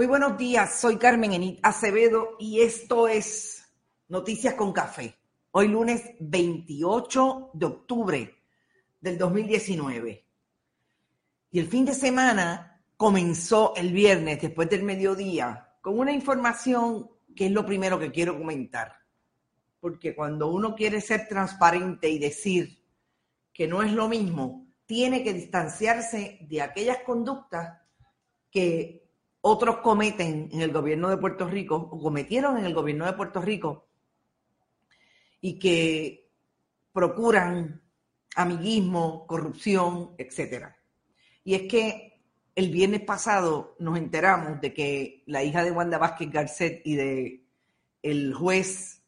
Muy buenos días, soy Carmen Enit Acevedo y esto es Noticias con Café. Hoy lunes 28 de octubre del 2019. Y el fin de semana comenzó el viernes después del mediodía con una información que es lo primero que quiero comentar. Porque cuando uno quiere ser transparente y decir que no es lo mismo, tiene que distanciarse de aquellas conductas que otros cometen en el gobierno de Puerto Rico o cometieron en el gobierno de Puerto Rico y que procuran amiguismo, corrupción, etcétera. Y es que el viernes pasado nos enteramos de que la hija de Wanda Vázquez Garcet y de el juez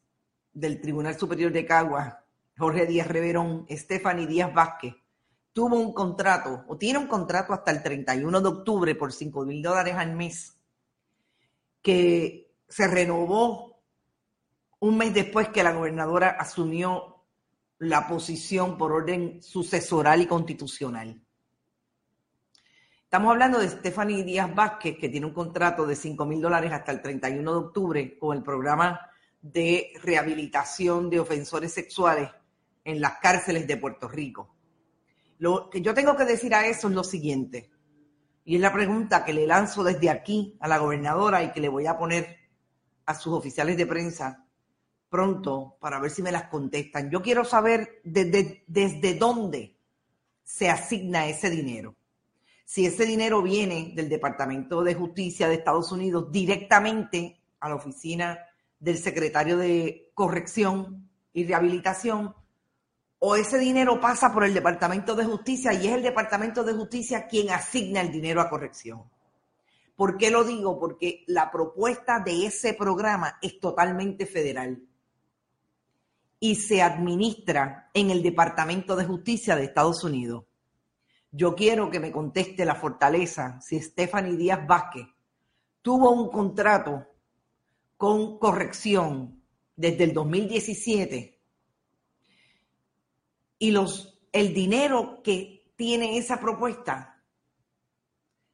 del Tribunal Superior de Caguas, Jorge Díaz Reverón, Stephanie Díaz Vázquez, tuvo un contrato o tiene un contrato hasta el 31 de octubre por 5 mil dólares al mes, que se renovó un mes después que la gobernadora asumió la posición por orden sucesoral y constitucional. Estamos hablando de Stephanie Díaz Vázquez, que tiene un contrato de 5 mil dólares hasta el 31 de octubre con el programa de rehabilitación de ofensores sexuales en las cárceles de Puerto Rico. Lo que yo tengo que decir a eso es lo siguiente, y es la pregunta que le lanzo desde aquí a la gobernadora y que le voy a poner a sus oficiales de prensa pronto para ver si me las contestan. Yo quiero saber desde, desde dónde se asigna ese dinero. Si ese dinero viene del Departamento de Justicia de Estados Unidos directamente a la oficina del secretario de Corrección y Rehabilitación o ese dinero pasa por el Departamento de Justicia y es el Departamento de Justicia quien asigna el dinero a corrección. ¿Por qué lo digo? Porque la propuesta de ese programa es totalmente federal y se administra en el Departamento de Justicia de Estados Unidos. Yo quiero que me conteste la fortaleza si Stephanie Díaz Vázquez tuvo un contrato con corrección desde el 2017 y el dinero que tiene esa propuesta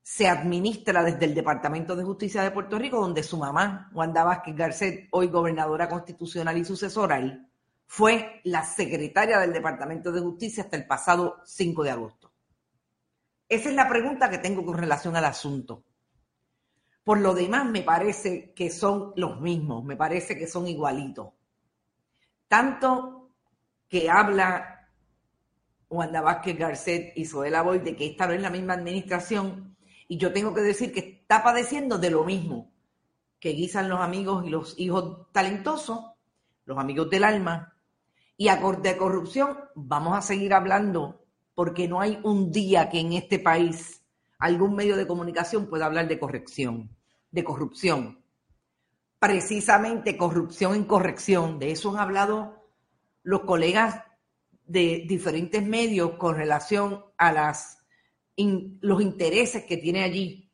se administra desde el Departamento de Justicia de Puerto Rico, donde su mamá, Wanda Vázquez Garcet, hoy gobernadora constitucional y sucesoral, fue la secretaria del Departamento de Justicia hasta el pasado 5 de agosto. Esa es la pregunta que tengo con relación al asunto. Por lo demás, me parece que son los mismos, me parece que son igualitos. Tanto que habla Wanda Vázquez Garcet y Zoela Boy de que esta no es la misma administración y yo tengo que decir que está padeciendo de lo mismo que guisan los amigos y los hijos talentosos, los amigos del alma. Y a de corrupción vamos a seguir hablando porque no hay un día que en este país algún medio de comunicación pueda hablar de corrección, de corrupción. Precisamente corrupción en corrección, de eso han hablado los colegas de diferentes medios con relación a las, los intereses que tiene allí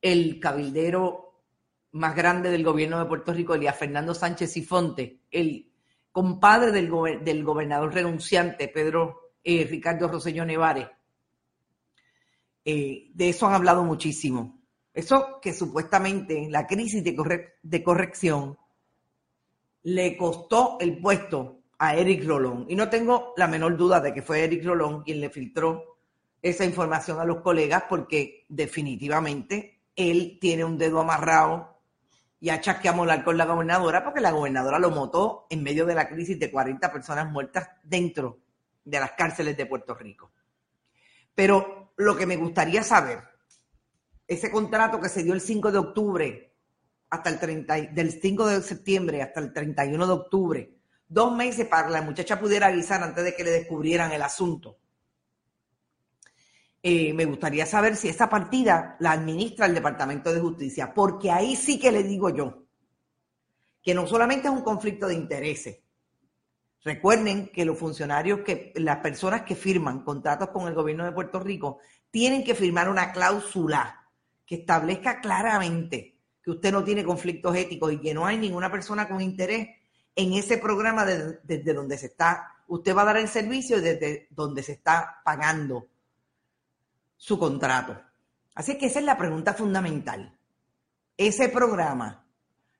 el cabildero más grande del gobierno de Puerto Rico, Elías Fernando Sánchez y Fonte, el compadre del, del gobernador renunciante, Pedro eh, Ricardo Rosselló Nevares. Eh, de eso han hablado muchísimo. Eso que supuestamente la crisis de, de corrección le costó el puesto a Eric Rolón. Y no tengo la menor duda de que fue Eric Rolón quien le filtró esa información a los colegas porque definitivamente él tiene un dedo amarrado y a molar con la gobernadora porque la gobernadora lo motó en medio de la crisis de 40 personas muertas dentro de las cárceles de Puerto Rico. Pero lo que me gustaría saber, ese contrato que se dio el 5 de octubre hasta el 30, del 5 de septiembre hasta el 31 de octubre, dos meses para que la muchacha pudiera avisar antes de que le descubrieran el asunto. Eh, me gustaría saber si esa partida la administra el Departamento de Justicia, porque ahí sí que le digo yo que no solamente es un conflicto de intereses. Recuerden que los funcionarios, que las personas que firman contratos con el gobierno de Puerto Rico, tienen que firmar una cláusula que establezca claramente que usted no tiene conflictos éticos y que no hay ninguna persona con interés en ese programa desde donde se está, usted va a dar el servicio desde donde se está pagando su contrato. Así que esa es la pregunta fundamental. ese programa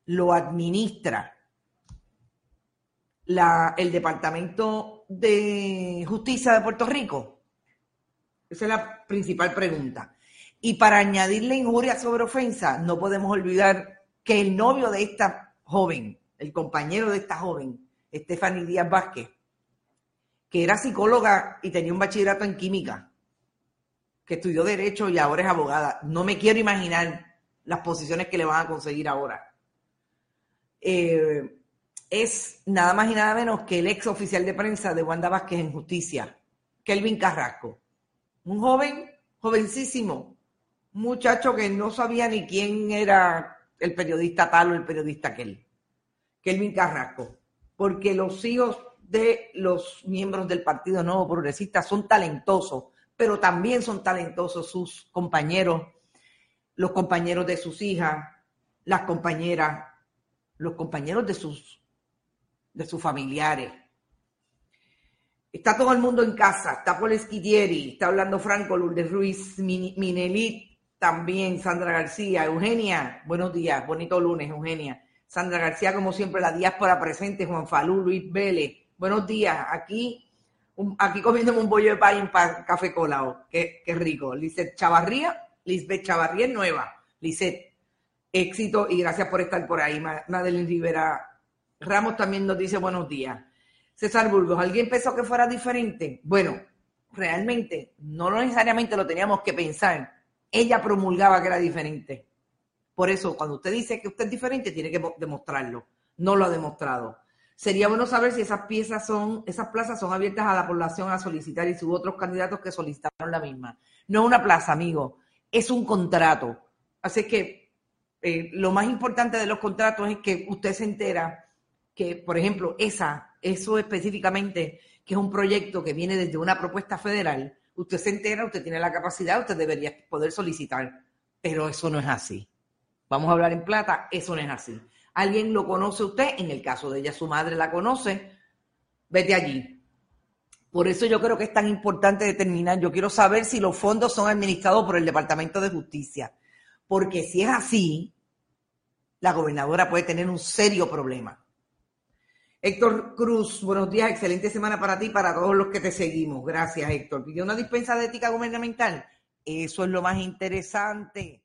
lo administra la, el Departamento de Justicia de Puerto Rico? Esa es la principal pregunta. Y para añadirle injuria sobre ofensa, no podemos olvidar que el novio de esta joven, el compañero de esta joven, Stephanie Díaz Vázquez, que era psicóloga y tenía un bachillerato en química, que estudió derecho y ahora es abogada. No me quiero imaginar las posiciones que le van a conseguir ahora. Eh, es nada más y nada menos que el ex oficial de prensa de Wanda Vázquez en Justicia, Kelvin Carrasco. Un joven, jovencísimo, muchacho que no sabía ni quién era el periodista tal o el periodista aquel. Kelvin Carrasco. Porque los hijos de los miembros del Partido Nuevo Progresista son talentosos, pero también son talentosos sus compañeros, los compañeros de sus hijas, las compañeras, los compañeros de sus, de sus familiares. Está todo el mundo en casa, está Paul Esquidieri, está hablando Franco, Lourdes Ruiz, Minelit, también Sandra García, Eugenia, buenos días, bonito lunes, Eugenia. Sandra García, como siempre, la diáspora presente, Juan Falú, Luis Vélez, buenos días, aquí, aquí comiéndome un bollo de pan para café colado, qué, qué rico. Lisette Chavarría, Lisbeth Chavarría nueva, Lisette, éxito y gracias por estar por ahí. Madeline Rivera Ramos también nos dice buenos días. César Burgos, ¿alguien pensó que fuera diferente? Bueno, realmente no necesariamente lo teníamos que pensar. Ella promulgaba que era diferente. Por eso, cuando usted dice que usted es diferente, tiene que demostrarlo. No lo ha demostrado. Sería bueno saber si esas piezas son, esas plazas son abiertas a la población a solicitar y si hubo otros candidatos que solicitaron la misma. No es una plaza, amigo, es un contrato. Así que eh, lo más importante de los contratos es que usted se entera que, por ejemplo, esa, eso específicamente, que es un proyecto que viene desde una propuesta federal, usted se entera, usted tiene la capacidad, usted debería poder solicitar, pero eso no es así. Vamos a hablar en plata, eso no es así. ¿Alguien lo conoce usted? En el caso de ella, su madre la conoce, vete allí. Por eso yo creo que es tan importante determinar, yo quiero saber si los fondos son administrados por el Departamento de Justicia, porque si es así, la gobernadora puede tener un serio problema. Héctor Cruz, buenos días, excelente semana para ti y para todos los que te seguimos. Gracias, Héctor. ¿Pidió una dispensa de ética gubernamental? Eso es lo más interesante.